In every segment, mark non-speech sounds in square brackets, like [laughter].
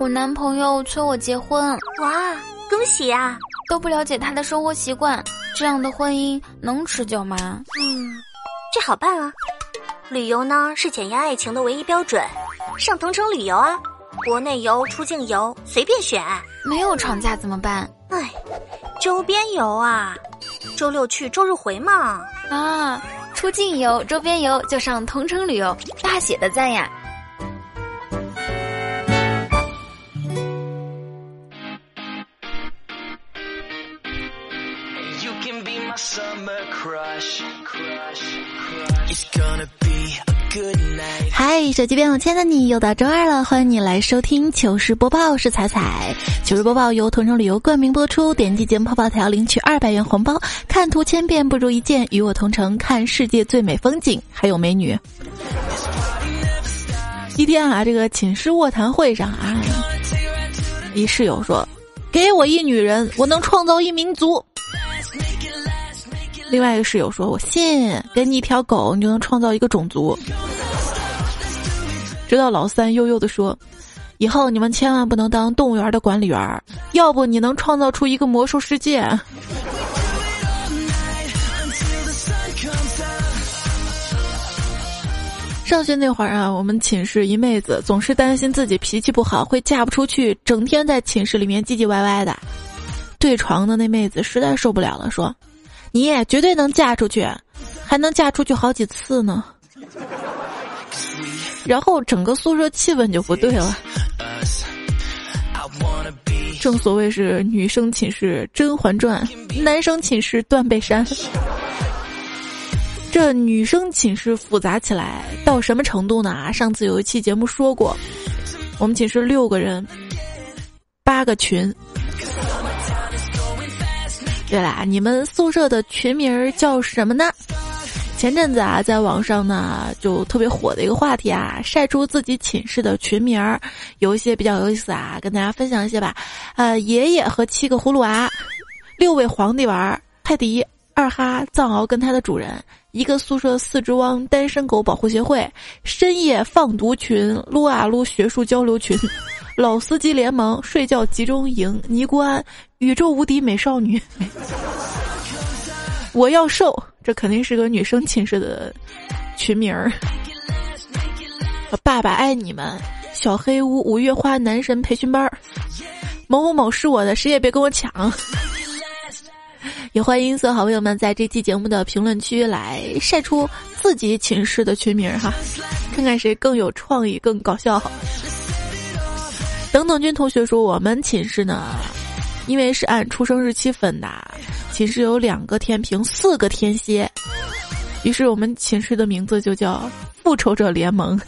我男朋友催我结婚，哇，恭喜啊！都不了解他的生活习惯，这样的婚姻能持久吗？嗯，这好办啊。旅游呢是检验爱情的唯一标准，上同城旅游啊，国内游、出境游随便选。没有长假怎么办？哎，周边游啊，周六去，周日回嘛。啊，出境游、周边游就上同城旅游，大写的赞呀！嗨，手机边有亲的你，又到周二了，欢迎你来收听糗事播报，是彩彩。糗事播报由同城旅游冠名播出，点击节目泡泡条领取二百元红包，看图千遍不如一见，与我同城看世界最美风景，还有美女。一天啊，这个寝室卧谈会上啊，一室友说：“给我一女人，我能创造一民族。”另外一个室友说：“我信，给你一条狗，你就能创造一个种族。”直到老三悠悠的说：“以后你们千万不能当动物园的管理员，要不你能创造出一个魔兽世界。[laughs] ”上学那会儿啊，我们寝室一妹子总是担心自己脾气不好会嫁不出去，整天在寝室里面唧唧歪歪的。对床的那妹子实在受不了了，说。你绝对能嫁出去，还能嫁出去好几次呢。然后整个宿舍气氛就不对了。正所谓是女生寝室《甄嬛传》，男生寝室断背山。这女生寝室复杂起来到什么程度呢？上次有一期节目说过，我们寝室六个人，八个群。对啦，你们宿舍的群名叫什么呢？前阵子啊，在网上呢就特别火的一个话题啊，晒出自己寝室的群名儿，有一些比较有意思啊，跟大家分享一些吧。呃，爷爷和七个葫芦娃，六位皇帝娃，泰迪、二哈、藏獒跟它的主人，一个宿舍四只汪，单身狗保护协会，深夜放毒群，撸啊撸学术交流群。[laughs] 老司机联盟睡觉集中营尼姑庵宇宙无敌美少女，[laughs] 我要瘦，这肯定是个女生寝室的群名儿。爸爸爱你们，小黑屋五月花男神培训班儿，某某某是我的，谁也别跟我抢。也欢迎所有好朋友们在这期节目的评论区来晒出自己寝室的群名儿哈，看看谁更有创意、更搞笑。等等君同学说，我们寝室呢，因为是按出生日期分的，寝室有两个天平，四个天蝎，于是我们寝室的名字就叫复仇者联盟。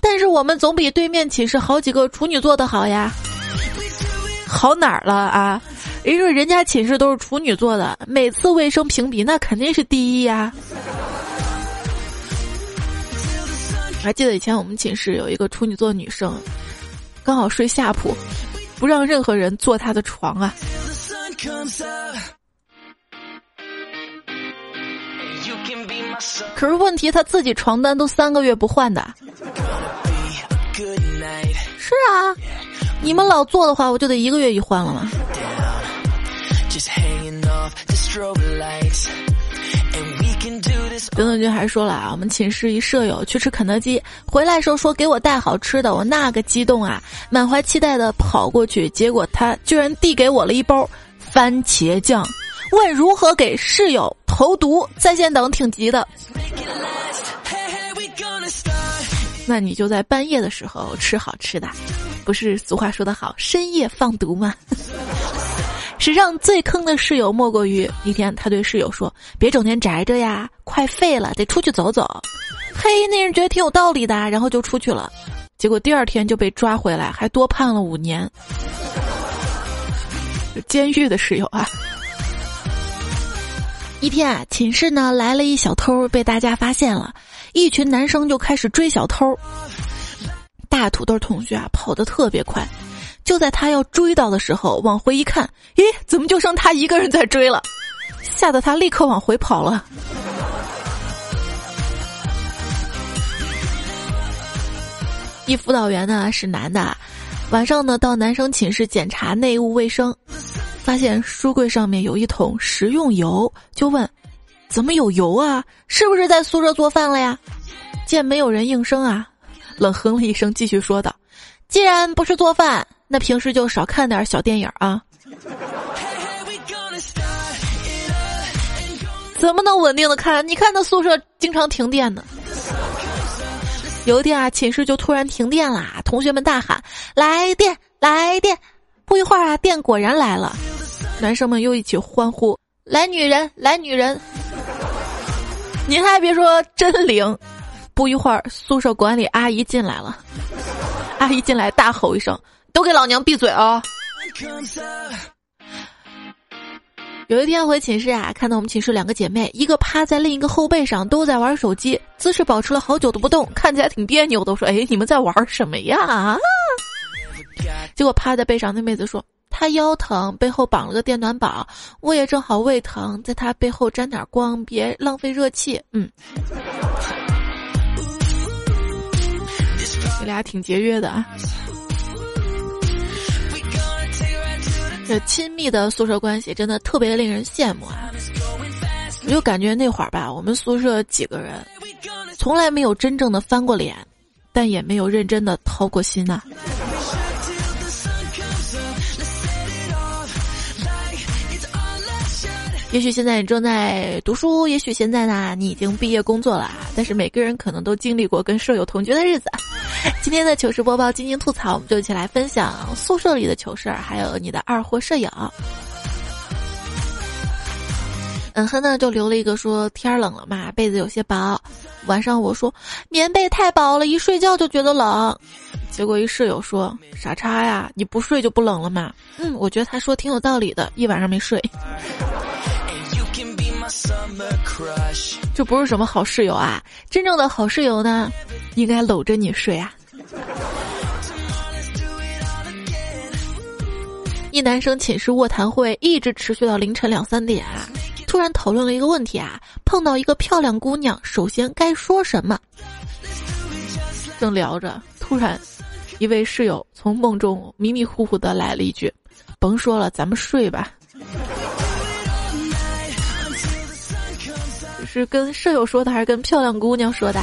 但是我们总比对面寝室好几个处女座的好呀，好哪儿了啊？因为人家寝室都是处女座的，每次卫生评比那肯定是第一呀。还记得以前我们寝室有一个处女座女生，刚好睡下铺，不让任何人坐他的床啊。可是问题，他自己床单都三个月不换的。是啊，你们老做的话，我就得一个月一换了嘛。等等君还说了啊，我们寝室一舍友去吃肯德基，回来时候说给我带好吃的，我那个激动啊，满怀期待的跑过去，结果他居然递给我了一包番茄酱，问如何给室友投毒，在线等挺急的。那你就在半夜的时候吃好吃的，不是俗话说得好，深夜放毒吗？史上最坑的室友莫过于一天，他对室友说：“别整天宅着呀，快废了，得出去走走。”嘿，那人觉得挺有道理的，然后就出去了。结果第二天就被抓回来，还多判了五年。监狱的室友啊！一天啊，寝室呢来了一小偷，被大家发现了，一群男生就开始追小偷。大土豆同学啊，跑得特别快。就在他要追到的时候，往回一看，咦，怎么就剩他一个人在追了？吓得他立刻往回跑了。一辅导员呢是男的，晚上呢到男生寝室检查内务卫生，发现书柜上面有一桶食用油，就问：“怎么有油啊？是不是在宿舍做饭了呀？”见没有人应声啊，冷哼了一声，继续说道：“既然不是做饭，那平时就少看点小电影啊。”怎么能稳定的看？你看那宿舍经常停电呢。有一天啊，寝室就突然停电啦，同学们大喊：“来电，来电！”不一会儿啊，电果然来了，男生们又一起欢呼：“来女人，来女人！”您还别说，真灵！不一会儿，宿舍管理阿姨进来了，阿姨进来大吼一声：“都给老娘闭嘴啊！”有一天回寝室啊，看到我们寝室两个姐妹，一个趴在另一个后背上，都在玩手机，姿势保持了好久都不动，看起来挺别扭。都说：“ [laughs] 哎，你们在玩什么呀？”结果趴在背上那妹子说：“她腰疼，背后绑了个电暖宝，我也正好胃疼，在她背后沾点光，别浪费热气。”嗯，你俩挺节约的啊。这亲密的宿舍关系真的特别令人羡慕啊！我就感觉那会儿吧，我们宿舍几个人，从来没有真正的翻过脸，但也没有认真的掏过心呐。也许现在你正在读书，也许现在呢你已经毕业工作了，但是每个人可能都经历过跟舍友同居的日子。[laughs] 今天的糗事播报，晶晶吐槽，我们就一起来分享宿舍里的糗事儿，还有你的二货舍友。嗯哼呢，就留了一个说天冷了嘛，被子有些薄，晚上我说棉被太薄了，一睡觉就觉得冷，结果一室友说傻叉呀，你不睡就不冷了嘛。嗯，我觉得他说挺有道理的，一晚上没睡。这不是什么好室友啊！真正的好室友呢，应该搂着你睡啊。一男生寝室卧谈会一直持续到凌晨两三点啊，突然讨论了一个问题啊：碰到一个漂亮姑娘，首先该说什么？正聊着，突然一位室友从梦中迷迷糊糊的来了一句：“甭说了，咱们睡吧。”是跟舍友说的还是跟漂亮姑娘说的？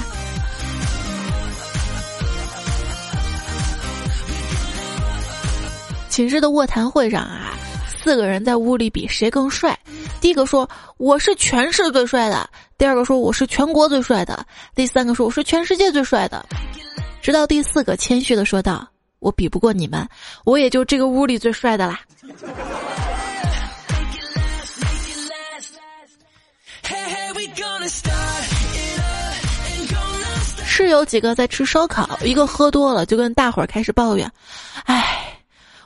寝室的卧谈会上啊，四个人在屋里比谁更帅。第一个说我是全市最帅的，第二个说我是全国最帅的，第三个说我是全世界最帅的。直到第四个谦虚的说道：“我比不过你们，我也就这个屋里最帅的啦。”室友几个在吃烧烤，一个喝多了就跟大伙儿开始抱怨：“哎，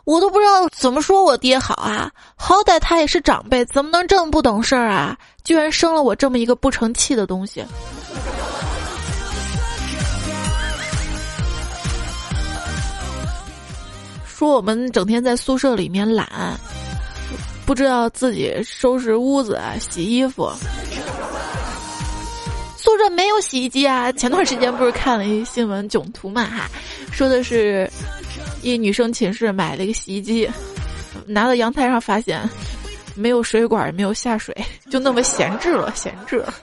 我都不知道怎么说我爹好啊！好歹他也是长辈，怎么能这么不懂事儿啊？居然生了我这么一个不成器的东西！” [laughs] 说我们整天在宿舍里面懒，不知道自己收拾屋子、洗衣服。宿舍没有洗衣机啊！前段时间不是看了一新闻囧图嘛哈，说的是，一女生寝室买了一个洗衣机，拿到阳台上发现，没有水管也没有下水，就那么闲置了，闲置了。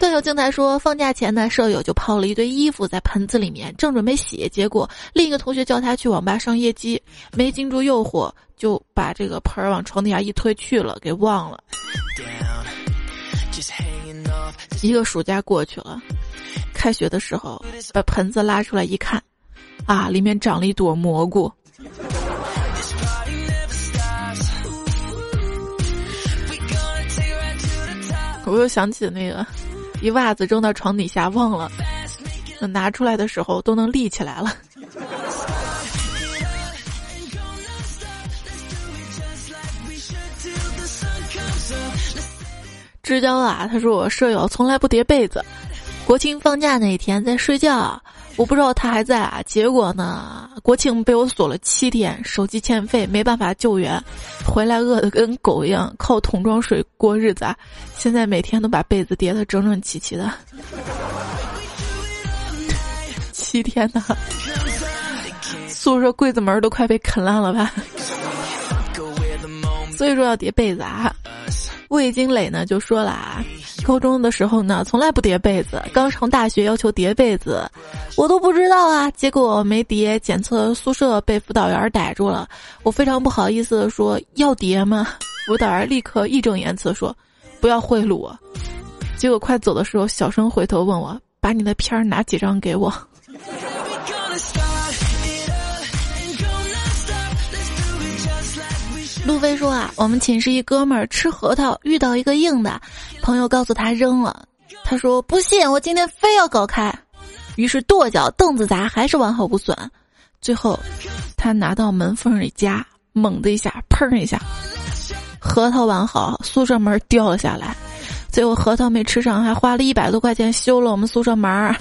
段友静台说，放假前呢，舍友就泡了一堆衣服在盆子里面，正准备洗，结果另一个同学叫他去网吧上夜机，没经住诱惑，就把这个盆儿往床底下一推去了，给忘了。一个暑假过去了，开学的时候把盆子拉出来一看，啊，里面长了一朵蘑菇。我又想起那个，一袜子扔到床底下忘了，拿出来的时候都能立起来了。知交啊，他说我舍友从来不叠被子。国庆放假那天在睡觉，我不知道他还在啊。结果呢，国庆被我锁了七天，手机欠费，没办法救援，回来饿得跟狗一样，靠桶装水过日子啊。现在每天都把被子叠得整整齐齐的。[laughs] 七天呢，[laughs] 宿舍柜子门都快被啃烂了吧？所以说要叠被子啊。魏金磊呢就说了啊，高中的时候呢从来不叠被子，刚上大学要求叠被子，我都不知道啊，结果没叠，检测宿舍被辅导员逮住了，我非常不好意思的说要叠吗？辅导员立刻义正言辞说不要贿赂我，结果快走的时候小声回头问我把你的片儿拿几张给我。路飞说啊，我们寝室一哥们儿吃核桃遇到一个硬的，朋友告诉他扔了，他说不信，我今天非要搞开，于是跺脚凳子砸，还是完好无损。最后，他拿到门缝里夹，猛的一下，砰一下，核桃完好，宿舍门掉了下来，最后核桃没吃上，还花了一百多块钱修了我们宿舍门儿。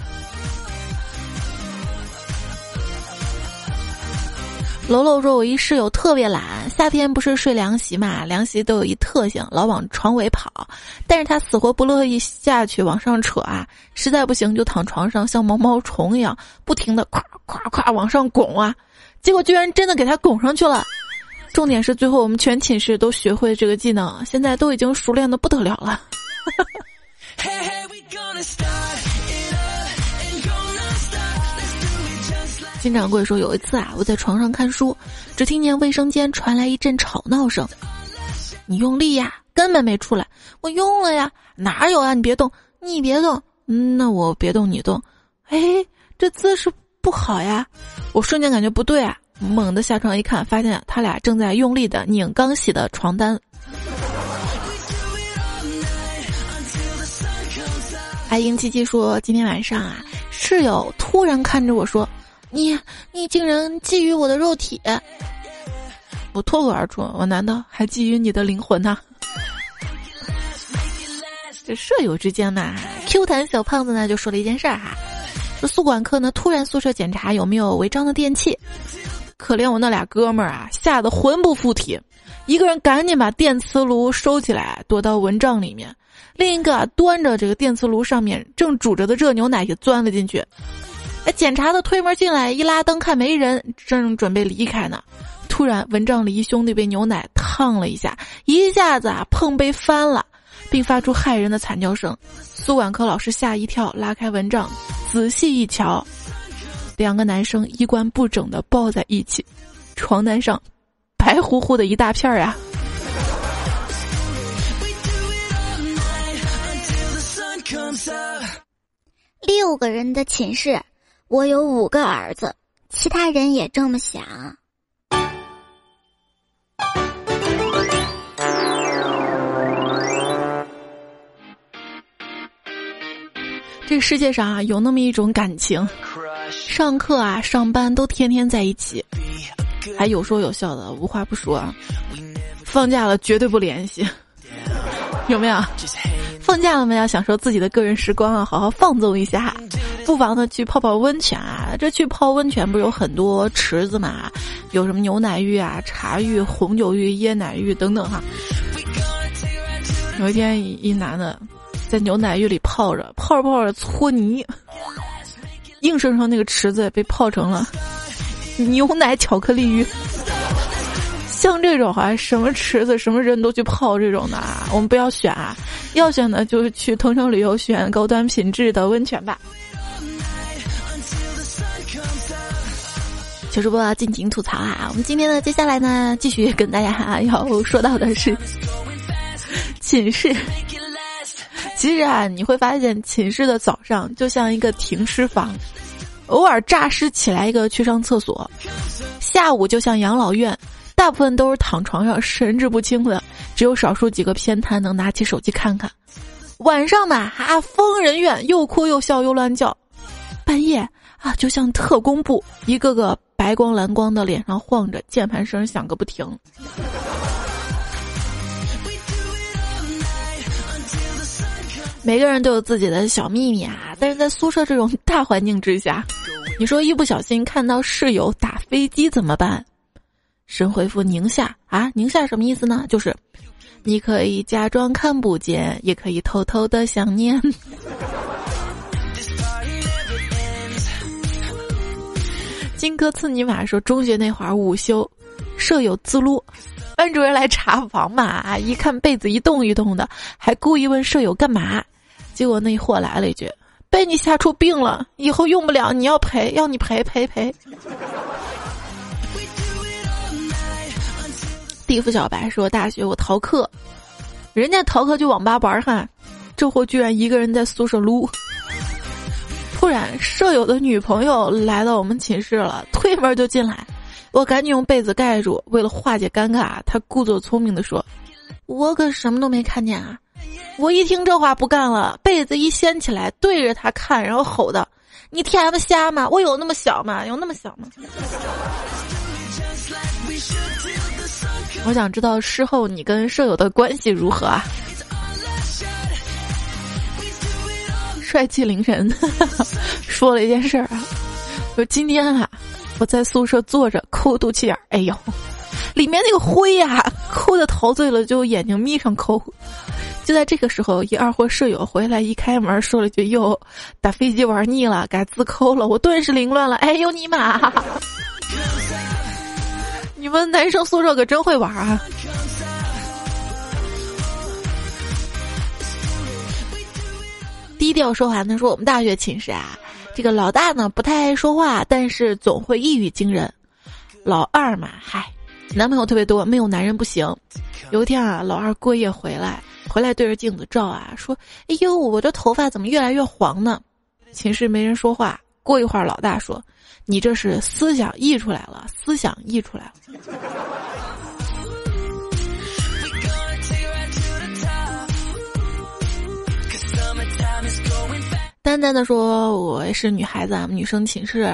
楼楼说：“我一室友特别懒，夏天不是睡凉席嘛？凉席都有一特性，老往床尾跑。但是他死活不乐意下去往上扯啊，实在不行就躺床上，像毛毛虫一样，不停的咵咵咵往上拱啊。结果居然真的给他拱上去了。重点是最后我们全寝室都学会这个技能，现在都已经熟练的不得了了。[laughs] ”金掌柜说：“有一次啊，我在床上看书，只听见卫生间传来一阵吵闹声。你用力呀，根本没出来。我用了呀，哪有啊？你别动，你别动。嗯，那我别动，你动。哎，这姿势不好呀。我瞬间感觉不对啊，猛地下床一看，发现他俩正在用力的拧刚洗的床单。爱英七七说：今天晚上啊，室友突然看着我说。”你你竟然觊觎我的肉体！我脱口而出：“我难道还觊觎你的灵魂呢？”这舍友之间嘛，Q 弹小胖子呢就说了一件事儿哈，说宿管科呢突然宿舍检查有没有违章的电器，可怜我那俩哥们儿啊，吓得魂不附体，一个人赶紧把电磁炉收起来，躲到蚊帐里面，另一个端着这个电磁炉上面正煮着的热牛奶也钻了进去。哎，检查的推门进来，一拉灯看没人，正准备离开呢，突然蚊帐里一兄弟被牛奶烫了一下，一下子啊碰杯翻了，并发出骇人的惨叫声。宿管科老师吓一跳，拉开蚊帐，仔细一瞧，两个男生衣冠不整的抱在一起，床单上白乎乎的一大片儿呀。六个人的寝室。我有五个儿子，其他人也这么想。这个世界上啊，有那么一种感情，上课啊、上班都天天在一起，还有说有笑的，无话不说。放假了绝对不联系，有没有？放假了没？要享受自己的个人时光啊，好好放纵一下。不妨呢去泡泡温泉啊！这去泡温泉不是有很多池子嘛？有什么牛奶浴啊、茶浴、红酒浴、椰奶浴等等哈。有一天，一男的在牛奶浴里泡着，泡着泡着搓泥，硬生生那个池子被泡成了牛奶巧克力浴。像这种啊，什么池子、什么人都去泡这种的，啊，我们不要选啊！要选的就是去同城旅游选高端品质的温泉吧。小主播要尽情吐槽啊！我们今天呢，接下来呢，继续跟大家要说到的是 [laughs] 寝室。其实啊，你会发现寝室的早上就像一个停尸房，偶尔诈尸起来一个去上厕所；下午就像养老院，大部分都是躺床上神志不清的，只有少数几个偏瘫能拿起手机看看；晚上嘛，啊，疯人院，又哭又笑又乱叫；半夜啊，就像特工部，一个个。白光蓝光的脸上晃着，键盘声响个不停。每个人都有自己的小秘密啊，但是在宿舍这种大环境之下，你说一不小心看到室友打飞机怎么办？神回复宁夏啊，宁夏什么意思呢？就是你可以假装看不见，也可以偷偷的想念。金戈刺尼玛说，中学那会儿午休，舍友自撸，班主任来查房嘛，一看被子一动一动的，还故意问舍友干嘛，结果那货来了一句：“被你吓出病了，以后用不了，你要赔，要你赔赔赔。”地府小白说：“大学我逃课，人家逃课去网吧玩哈，这货居然一个人在宿舍撸。”突然，舍友的女朋友来到我们寝室了，推门就进来，我赶紧用被子盖住。为了化解尴尬，他故作聪明的说：“我可什么都没看见啊！”我一听这话不干了，被子一掀起来，对着他看，然后吼道：“你 T M 瞎吗？我有那么小吗？有那么小吗？”我想知道事后你跟舍友的关系如何啊？帅气凌晨说了一件事儿啊，说今天啊，我在宿舍坐着抠肚脐眼儿，哎呦，里面那个灰呀，抠的陶醉了，就眼睛眯上抠。就在这个时候，一二货舍友回来一开门，说了句：“哟，打飞机玩腻了，改自抠了。”我顿时凌乱了，哎呦你妈！[laughs] 你们男生宿舍可真会玩啊！低调说话，他说我们大学寝室啊，这个老大呢不太爱说话，但是总会一语惊人。老二嘛，嗨，男朋友特别多，没有男人不行。有一天啊，老二过夜回来，回来对着镜子照啊，说：“哎呦，我这头发怎么越来越黄呢？”寝室没人说话。过一会儿，老大说：“你这是思想溢出来了，思想溢出来了。”淡淡的说：“我是女孩子，啊，女生寝室。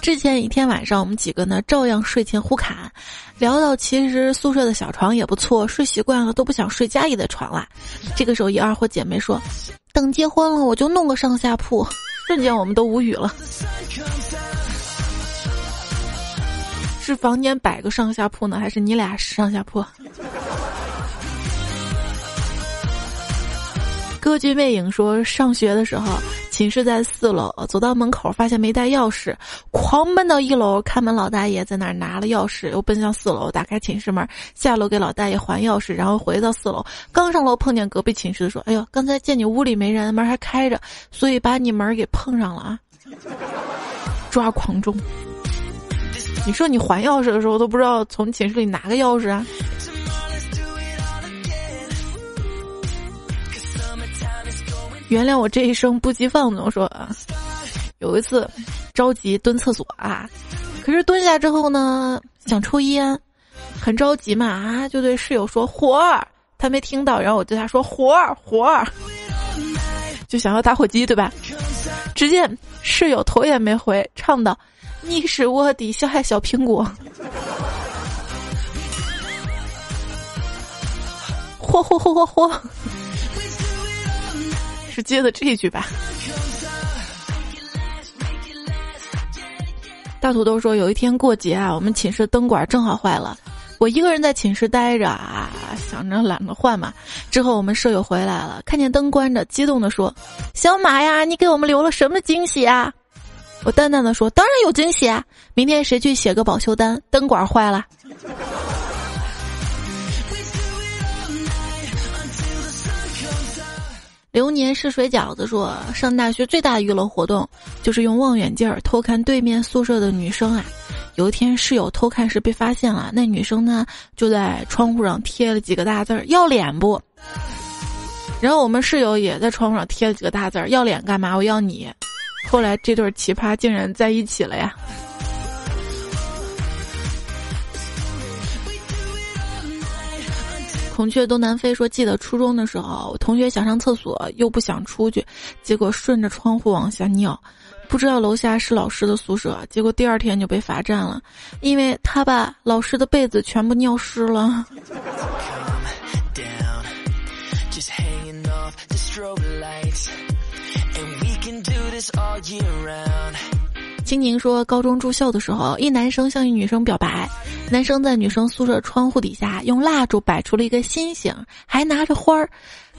之前一天晚上，我们几个呢照样睡前互侃，聊到其实宿舍的小床也不错，睡习惯了都不想睡家里的床了。这个时候，一二货姐妹说：等结婚了，我就弄个上下铺。瞬间，我们都无语了。是房间摆个上下铺呢，还是你俩上下铺？”歌剧魅影说，上学的时候，寝室在四楼，走到门口发现没带钥匙，狂奔到一楼，看门老大爷在那儿拿了钥匙，又奔向四楼，打开寝室门，下楼给老大爷还钥匙，然后回到四楼，刚上楼碰见隔壁寝室的说：“哎呦，刚才见你屋里没人，门还开着，所以把你门给碰上了啊！”抓狂中，你说你还钥匙的时候都不知道从寝室里拿个钥匙啊？原谅我这一生不羁放纵。说啊，有一次着急蹲厕所啊，可是蹲下之后呢，想抽烟，很着急嘛啊，就对室友说火儿，他没听到，然后我对他说火儿火儿，就想要打火机对吧？只见室友头也没回，唱道：“你是卧底小害小苹果。”嚯嚯嚯嚯嚯！是接的这一句吧。大土豆说，有一天过节啊，我们寝室灯管正好坏了，我一个人在寝室待着啊，想着懒得换嘛。之后我们舍友回来了，看见灯关着，激动的说：“小马呀，你给我们留了什么惊喜啊？”我淡淡的说：“当然有惊喜啊，明天谁去写个保修单？灯管坏了。”流年是水饺子说，上大学最大的娱乐活动就是用望远镜儿偷看对面宿舍的女生啊。有一天室友偷看时被发现了，那女生呢就在窗户上贴了几个大字儿“要脸不”。然后我们室友也在窗户上贴了几个大字儿“要脸干嘛？我要你”。后来这对奇葩竟然在一起了呀。孔雀东南飞说：“记得初中的时候，同学想上厕所又不想出去，结果顺着窗户往下尿。不知道楼下是老师的宿舍，结果第二天就被罚站了，因为他把老师的被子全部尿湿了。”青柠说，高中住校的时候，一男生向一女生表白，男生在女生宿舍窗户底下用蜡烛摆出了一个心形，还拿着花儿。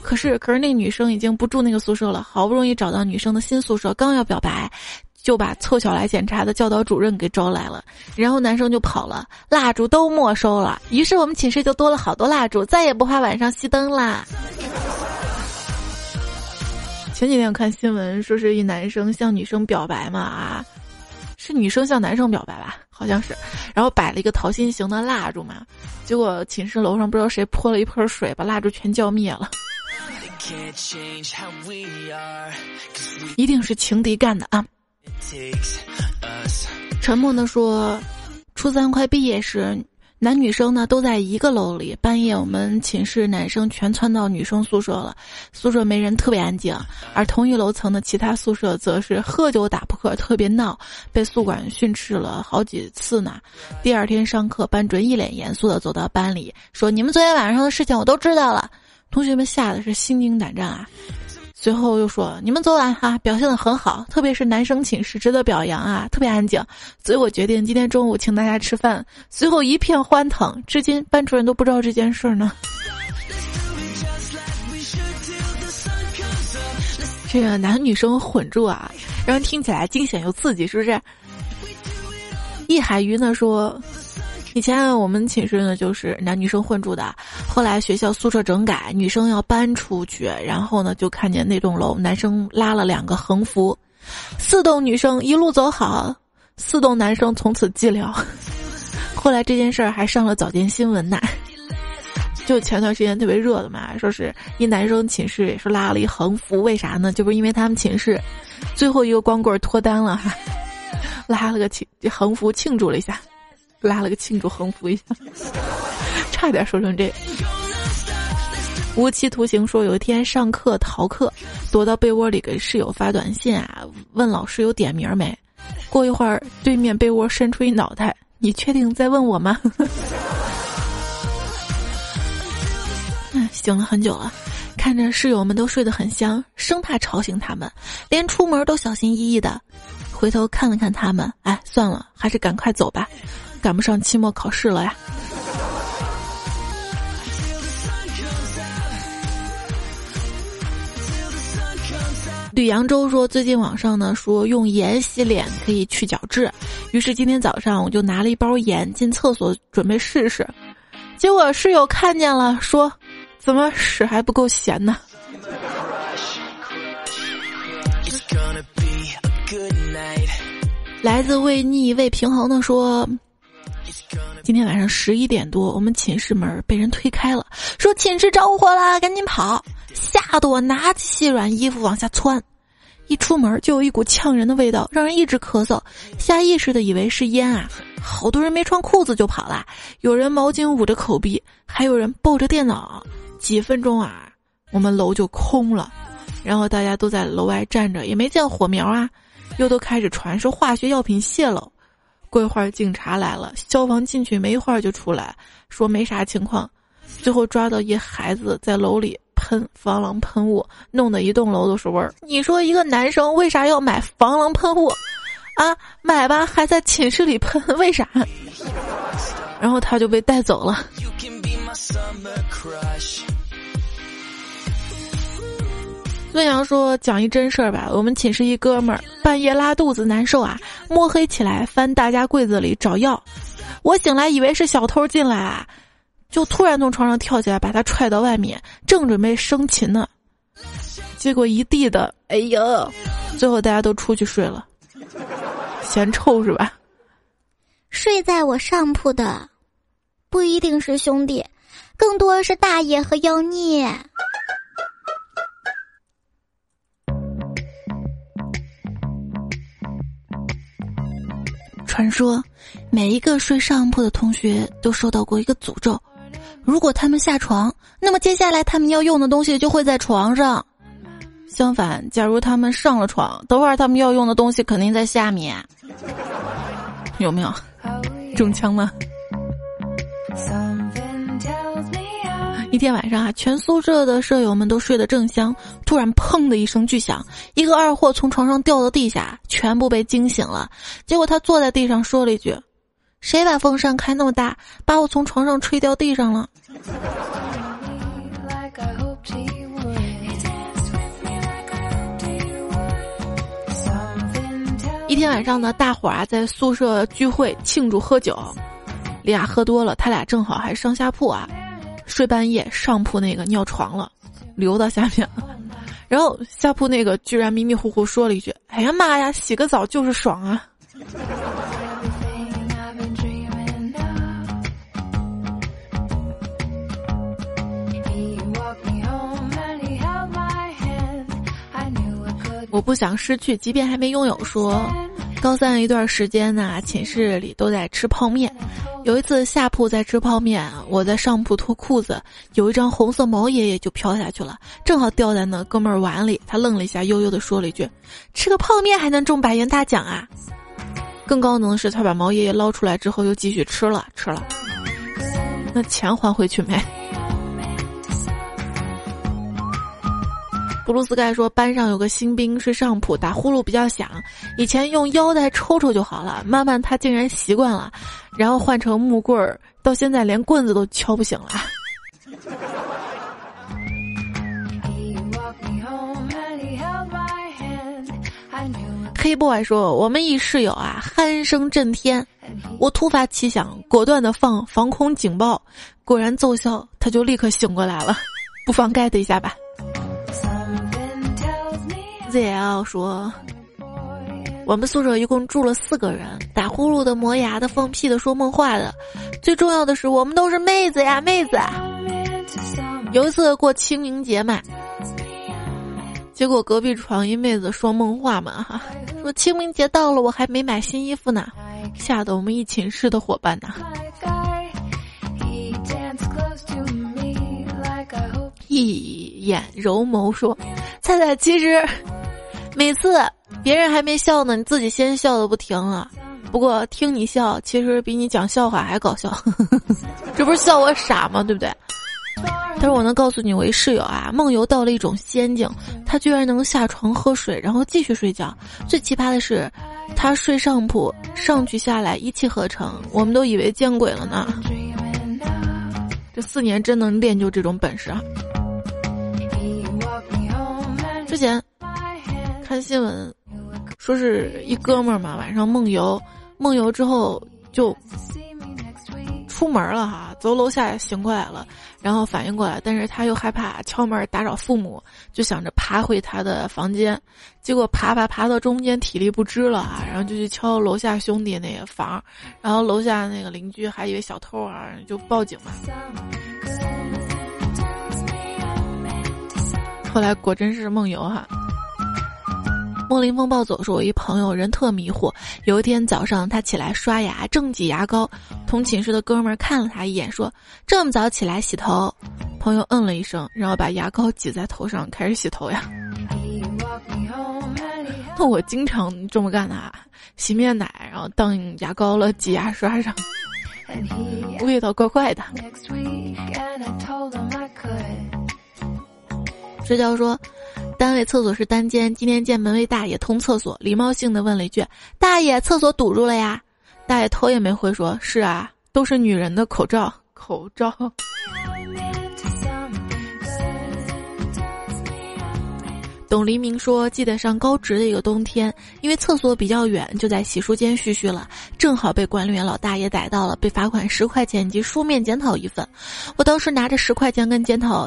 可是，可是那女生已经不住那个宿舍了，好不容易找到女生的新宿舍，刚要表白，就把凑巧来检查的教导主任给招来了，然后男生就跑了，蜡烛都没收了。于是我们寝室就多了好多蜡烛，再也不怕晚上熄灯啦。前几天我看新闻说是一男生向女生表白嘛啊，是女生向男生表白吧？好像是，然后摆了一个桃心形的蜡烛嘛，结果寝室楼上不知道谁泼了一盆水，把蜡烛全浇灭了。一定是情敌干的啊！沉默的说，初三快毕业时，男女生呢都在一个楼里。半夜我们寝室男生全窜到女生宿舍了，宿舍没人，特别安静。而同一楼层的其他宿舍则是喝酒打扑克，特别闹，被宿管训斥了好几次呢。第二天上课，班主任一脸严肃的走到班里，说：“你们昨天晚上的事情我都知道了。”同学们吓得是心惊胆战啊！随后又说：“你们昨晚哈表现的很好，特别是男生寝室值得表扬啊，特别安静。”所以我决定今天中午请大家吃饭。随后一片欢腾，至今班主任都不知道这件事呢。这个男女生混住啊，让人听起来惊险又刺激，是不是？易海鱼呢说。以前我们寝室呢就是男女生混住的，后来学校宿舍整改，女生要搬出去，然后呢就看见那栋楼男生拉了两个横幅，四栋女生一路走好，四栋男生从此寂寥。[laughs] 后来这件事儿还上了早间新闻呢，就前段时间特别热的嘛，说是一男生寝室也是拉了一横幅，为啥呢？就不是因为他们寝室最后一个光棍脱单了哈，拉了个庆横幅庆祝了一下。拉了个庆祝横幅一下，[laughs] 差点说成这。无期徒刑说，有一天上课逃课，躲到被窝里给室友发短信啊，问老师有点名没？过一会儿，对面被窝伸出一脑袋，你确定在问我吗？嗯，[laughs] 醒了很久了，看着室友们都睡得很香，生怕吵醒他们，连出门都小心翼翼的。回头看了看他们，哎，算了，还是赶快走吧。赶不上期末考试了呀！吕扬州说，最近网上呢说用盐洗脸可以去角质，于是今天早上我就拿了一包盐进厕所准备试试，结果室友看见了，说：“怎么屎还不够咸呢？”来自为逆为平衡的说。今天晚上十一点多，我们寝室门被人推开了，说寝室着火了，赶紧跑！吓得我拿起细软衣服往下窜，一出门就有一股呛人的味道，让人一直咳嗽，下意识的以为是烟啊！好多人没穿裤子就跑了，有人毛巾捂着口鼻，还有人抱着电脑。几分钟啊，我们楼就空了，然后大家都在楼外站着，也没见火苗啊，又都开始传说化学药品泄漏。过一会儿警察来了，消防进去没一会儿就出来，说没啥情况。最后抓到一孩子在楼里喷防狼喷雾，弄得一栋楼都是味儿。你说一个男生为啥要买防狼喷雾？啊，买吧，还在寝室里喷，为啥？[laughs] 然后他就被带走了。孙杨说：“讲一真事儿吧，我们寝室一哥们儿半夜拉肚子难受啊，摸黑起来翻大家柜子里找药。我醒来以为是小偷进来啊，就突然从床上跳起来把他踹到外面，正准备生擒呢，结果一地的，哎呦！最后大家都出去睡了，嫌臭是吧？睡在我上铺的不一定是兄弟，更多是大爷和妖孽。”传说，每一个睡上铺的同学都受到过一个诅咒：如果他们下床，那么接下来他们要用的东西就会在床上；相反，假如他们上了床，等会儿他们要用的东西肯定在下面。有没有中枪吗？一天晚上啊，全宿舍的舍友们都睡得正香，突然砰的一声巨响，一个二货从床上掉到地下，全部被惊醒了。结果他坐在地上说了一句：“谁把风扇开那么大，把我从床上吹掉地上了？” [laughs] 一天晚上呢，大伙儿啊在宿舍聚会庆祝喝酒，俩喝多了，他俩正好还上下铺啊，睡半夜上铺那个尿床了，流到下面，[laughs] 然后下铺那个居然迷迷糊糊说了一句：“哎呀妈呀，洗个澡就是爽啊！”我不想失去，即便还没拥有。说，高三一段时间呢，寝室里都在吃泡面。有一次下铺在吃泡面，我在上铺脱裤子，有一张红色毛爷爷就飘下去了，正好掉在那哥们儿碗里。他愣了一下，悠悠的说了一句：“吃个泡面还能中百元大奖啊！”更高能的是，他把毛爷爷捞出来之后又继续吃了，吃了。那钱还回去没？布鲁斯盖说：“班上有个新兵睡上铺，打呼噜比较响。以前用腰带抽抽就好了，慢慢他竟然习惯了，然后换成木棍儿，到现在连棍子都敲不醒了。”黑 boy 说：“我们一室友啊，鼾声震天，我突发奇想，果断的放防空警报，果然奏效，他就立刻醒过来了。不妨 get 一下吧。” ZL 说：“我们宿舍一共住了四个人，打呼噜的、磨牙的、放屁的、说梦话的。最重要的是，我们都是妹子呀，妹子。有一次过清明节嘛，结果隔壁床一妹子说梦话嘛，哈，说清明节到了，我还没买新衣服呢，吓得我们一寝室的伙伴呐，一眼柔眸说：菜菜其实。”每次别人还没笑呢，你自己先笑的不停了。不过听你笑，其实比你讲笑话还搞笑。[laughs] 这不是笑我傻吗？对不对？但是我能告诉你，我一室友啊，梦游到了一种仙境，他居然能下床喝水，然后继续睡觉。最奇葩的是，他睡上铺，上去下来一气呵成，我们都以为见鬼了呢。这四年真能练就这种本事啊！之前。看新闻，说是一哥们儿嘛，晚上梦游，梦游之后就出门了哈，走楼下醒过来了，然后反应过来，但是他又害怕敲门打扰父母，就想着爬回他的房间，结果爬爬爬到中间体力不支了啊，然后就去敲楼下兄弟那个房，然后楼下那个邻居还以为小偷啊，就报警嘛，后来果真是梦游哈。梦林风暴走说：“我一朋友人特迷糊。有一天早上，他起来刷牙，正挤牙膏，同寝室的哥们儿看了他一眼，说：‘这么早起来洗头？’朋友嗯了一声，然后把牙膏挤在头上，开始洗头呀。那我经常这么干的啊，洗面奶，然后当牙膏了，挤牙刷上，味道怪怪的。”睡觉说。单位厕所是单间，今天见门卫大爷通厕所，礼貌性的问了一句：“大爷，厕所堵住了呀？”大爷头也没回说：“是啊，都是女人的口罩，口罩。[laughs] ”董黎明说：“记得上高职的一个冬天，因为厕所比较远，就在洗漱间嘘嘘了，正好被管理员老大爷逮到了，被罚款十块钱及书面检讨一份。我当时拿着十块钱跟检讨。”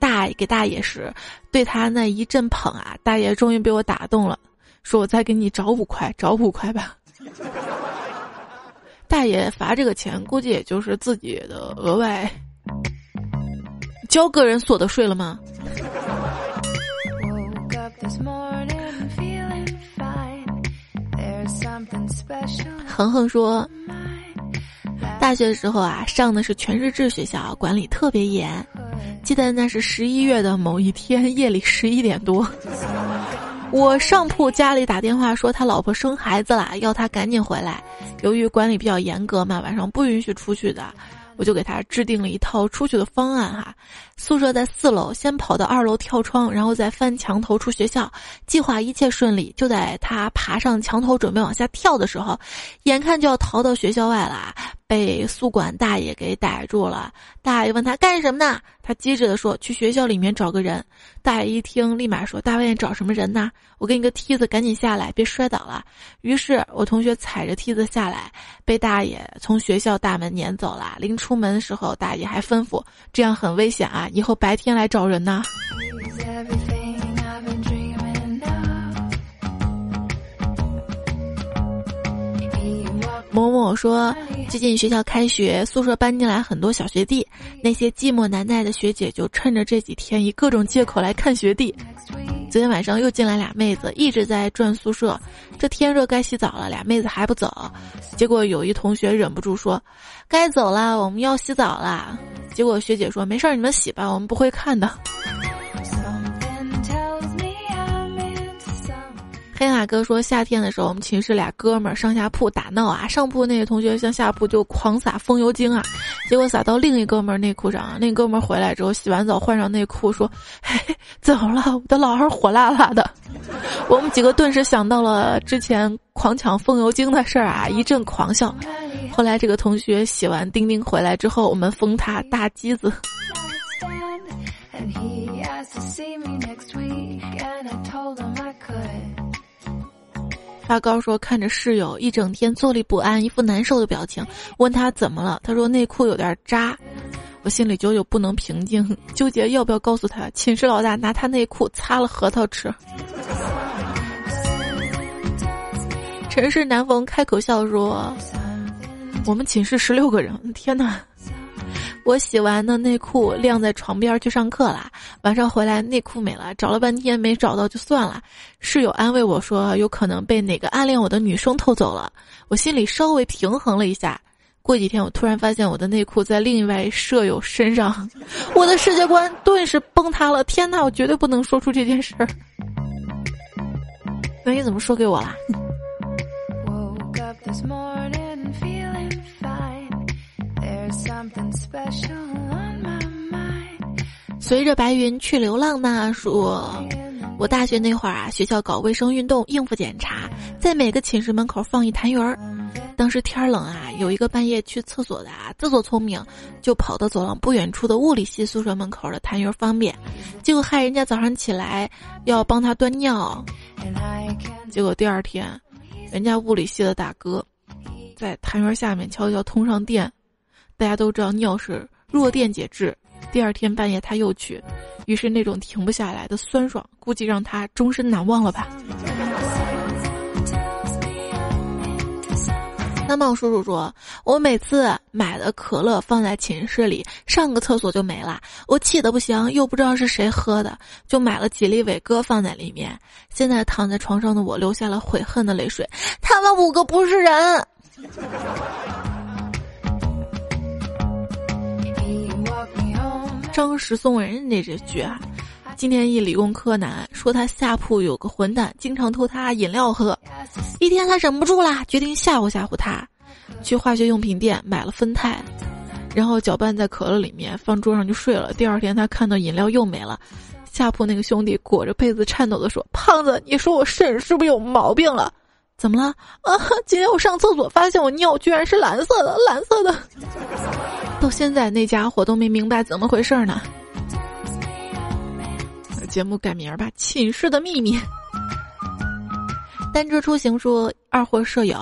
大给大爷时，对他那一阵捧啊，大爷终于被我打动了，说：“我再给你找五块，找五块吧。[laughs] ”大爷罚这个钱，估计也就是自己的额外交个人所得税了吗？恒恒说。大学的时候啊，上的是全日制学校，管理特别严。记得那是十一月的某一天夜里十一点多，我上铺家里打电话说他老婆生孩子了，要他赶紧回来。由于管理比较严格嘛，晚上不允许出去的。我就给他制定了一套出去的方案哈，宿舍在四楼，先跑到二楼跳窗，然后再翻墙头出学校。计划一切顺利，就在他爬上墙头准备往下跳的时候，眼看就要逃到学校外了，被宿管大爷给逮住了。大爷问他干什么呢？他机智的说：“去学校里面找个人。”大爷一听，立马说：“大外面找什么人呢？我给你个梯子，赶紧下来，别摔倒了。”于是我同学踩着梯子下来，被大爷从学校大门撵走了。临出门的时候，大爷还吩咐：“这样很危险啊，以后白天来找人呐。”某某说，最近学校开学，宿舍搬进来很多小学弟，那些寂寞难耐的学姐就趁着这几天以各种借口来看学弟。昨天晚上又进来俩妹子，一直在转宿舍。这天热该洗澡了，俩妹子还不走。结果有一同学忍不住说：“该走了，我们要洗澡了。”结果学姐说：“没事儿，你们洗吧，我们不会看的。”黑马哥说，夏天的时候，我们寝室俩哥们儿上下铺打闹啊，上铺那个同学向下铺就狂撒风油精啊，结果撒到另一哥们儿内裤上。那哥们儿回来之后洗完澡换上内裤说：“嘿，怎么了？我的老二火辣辣的。”我们几个顿时想到了之前狂抢风油精的事儿啊，一阵狂笑。后来这个同学洗完丁丁回来之后，我们封他大鸡子。发高说：“看着室友一整天坐立不安，一副难受的表情，问他怎么了？他说内裤有点扎。我心里久久不能平静，纠结要不要告诉他。寝室老大拿他内裤擦了核桃吃。”城市难逢开口笑说：“我们寝室十六个人，天哪！”我洗完的内裤晾在床边去上课了，晚上回来内裤没了，找了半天没找到就算了。室友安慰我说有可能被哪个暗恋我的女生偷走了，我心里稍微平衡了一下。过几天我突然发现我的内裤在另一位舍友身上，[laughs] 我的世界观顿时崩塌了。天呐，我绝对不能说出这件事儿。那你怎么说给我啦？随着白云去流浪呢？说，我大学那会儿啊，学校搞卫生运动应付检查，在每个寝室门口放一痰盂儿。当时天冷啊，有一个半夜去厕所的啊，自作聪明，就跑到走廊不远处的物理系宿舍门口的痰盂方便，结果害人家早上起来要帮他端尿。结果第二天，人家物理系的大哥在痰盂下面悄悄通上电。大家都知道尿是弱电解质，第二天半夜他又去，于是那种停不下来的酸爽，估计让他终身难忘了吧。三茂叔叔说：“我每次买的可乐放在寝室里，上个厕所就没了，我气得不行，又不知道是谁喝的，就买了几粒伟哥放在里面。现在躺在床上的我流下了悔恨的泪水，他们五个不是人。”张石送人那这句啊，今天一理工科男说他下铺有个混蛋，经常偷他饮料喝。一天他忍不住啦，决定吓唬吓唬他，去化学用品店买了酚酞，然后搅拌在可乐里面放桌上就睡了。第二天他看到饮料又没了，下铺那个兄弟裹着被子颤抖的说：“胖子，你说我肾是不是有毛病了？怎么了？啊，今天我上厕所发现我尿居然是蓝色的，蓝色的。”到现在那家伙都没明白怎么回事呢。[laughs] 节目改名吧，《寝室的秘密》。单车出行说，二货舍友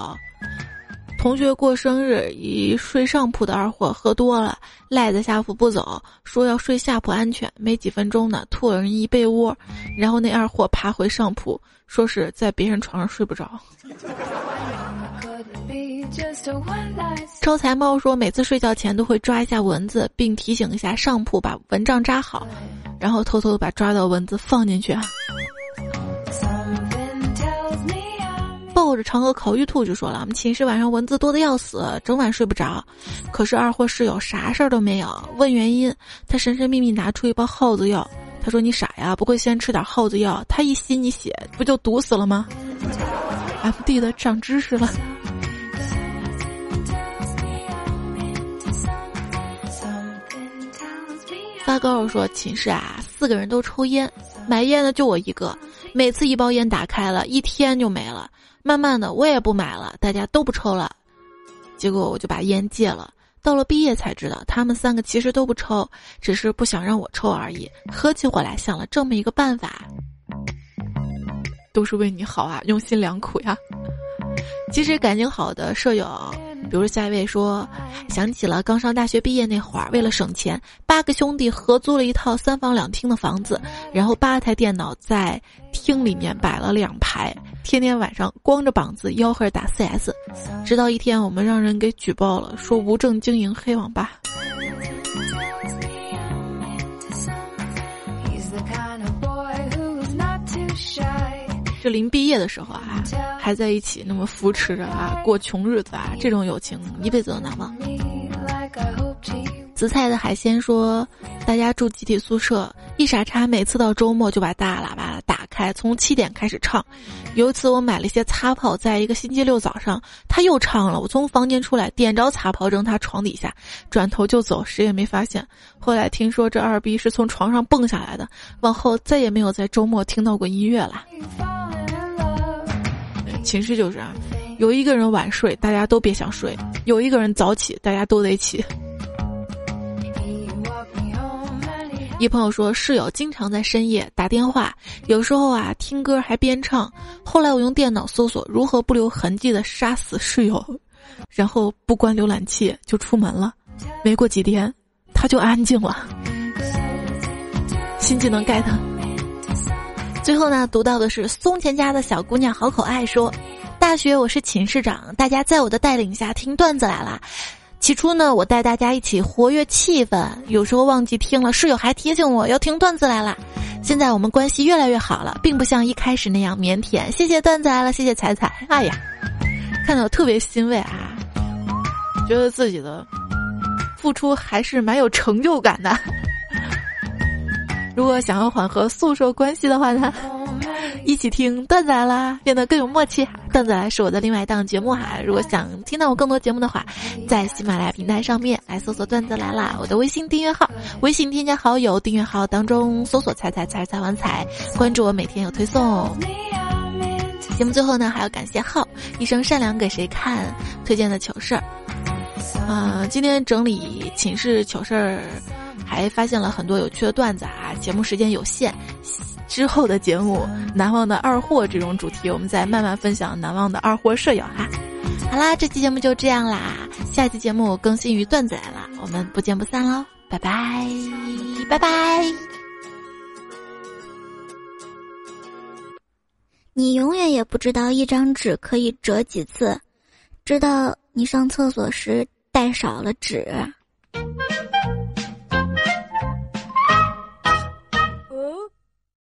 同学过生日，一睡上铺的二货喝多了，赖在下铺不走，说要睡下铺安全。没几分钟呢，吐了人一被窝，然后那二货爬回上铺，说是在别人床上睡不着。招财猫说，每次睡觉前都会抓一下蚊子，并提醒一下上铺把蚊帐扎好，然后偷偷把抓到蚊子放进去。抱着嫦娥烤玉兔就说了，我们寝室晚上蚊子多的要死，整晚睡不着。可是二货室友啥事儿都没有，问原因，他神神秘秘拿出一包耗子药，他说你傻呀，不会先吃点耗子药，他一吸你血不就毒死了吗？M D 的长知识了。发高尔说：“寝室啊，四个人都抽烟，买烟的就我一个。每次一包烟打开了，一天就没了。慢慢的，我也不买了，大家都不抽了。结果我就把烟戒了。到了毕业才知道，他们三个其实都不抽，只是不想让我抽而已。合起伙来想了这么一个办法，都是为你好啊，用心良苦呀。其实感情好的舍友。比如下一位说，想起了刚上大学毕业那会儿，为了省钱，八个兄弟合租了一套三房两厅的房子，然后八台电脑在厅里面摆了两排，天天晚上光着膀子吆喝打 CS，直到一天我们让人给举报了，说无证经营黑网吧。就临毕业的时候啊，还在一起那么扶持着啊，过穷日子啊，这种友情一辈子都难忘。紫菜的海鲜说，大家住集体宿舍，一傻叉每次到周末就把大喇叭打开，从七点开始唱。有一次我买了一些擦炮，在一个星期六早上，他又唱了。我从房间出来，点着擦炮扔他床底下，转头就走，谁也没发现。后来听说这二逼是从床上蹦下来的，往后再也没有在周末听到过音乐了。寝室就是啊，有一个人晚睡，大家都别想睡；有一个人早起，大家都得起。一朋友说，室友经常在深夜打电话，有时候啊听歌还边唱。后来我用电脑搜索如何不留痕迹的杀死室友，然后不关浏览器就出门了。没过几天，他就安静了。新技能 get。最后呢，读到的是松前家的小姑娘好可爱，说：“大学我是寝室长，大家在我的带领下听段子来了。起初呢，我带大家一起活跃气氛，有时候忘记听了，室友还提醒我要听段子来了。现在我们关系越来越好了，并不像一开始那样腼腆。谢谢段子来了，谢谢彩彩。哎呀，看到特别欣慰啊，觉得自己的付出还是蛮有成就感的。”如果想要缓和宿舍关系的话呢，一起听段子来啦，变得更有默契。段子来是我的另外一档节目哈。如果想听到我更多节目的话，在喜马拉雅平台上面来搜索“段子来啦”，我的微信订阅号，微信添加好友，订阅号当中搜索“彩彩彩彩玩彩”，关注我，每天有推送。节目最后呢，还要感谢浩一生善良给谁看推荐的糗事儿。啊，今天整理寝室糗事儿。还发现了很多有趣的段子啊！节目时间有限，之后的节目难忘的二货这种主题，我们再慢慢分享难忘的二货舍友哈。好啦，这期节目就这样啦，下期节目更新于段子来了，我们不见不散喽，拜拜，拜拜。你永远也不知道一张纸可以折几次，直到你上厕所时带少了纸。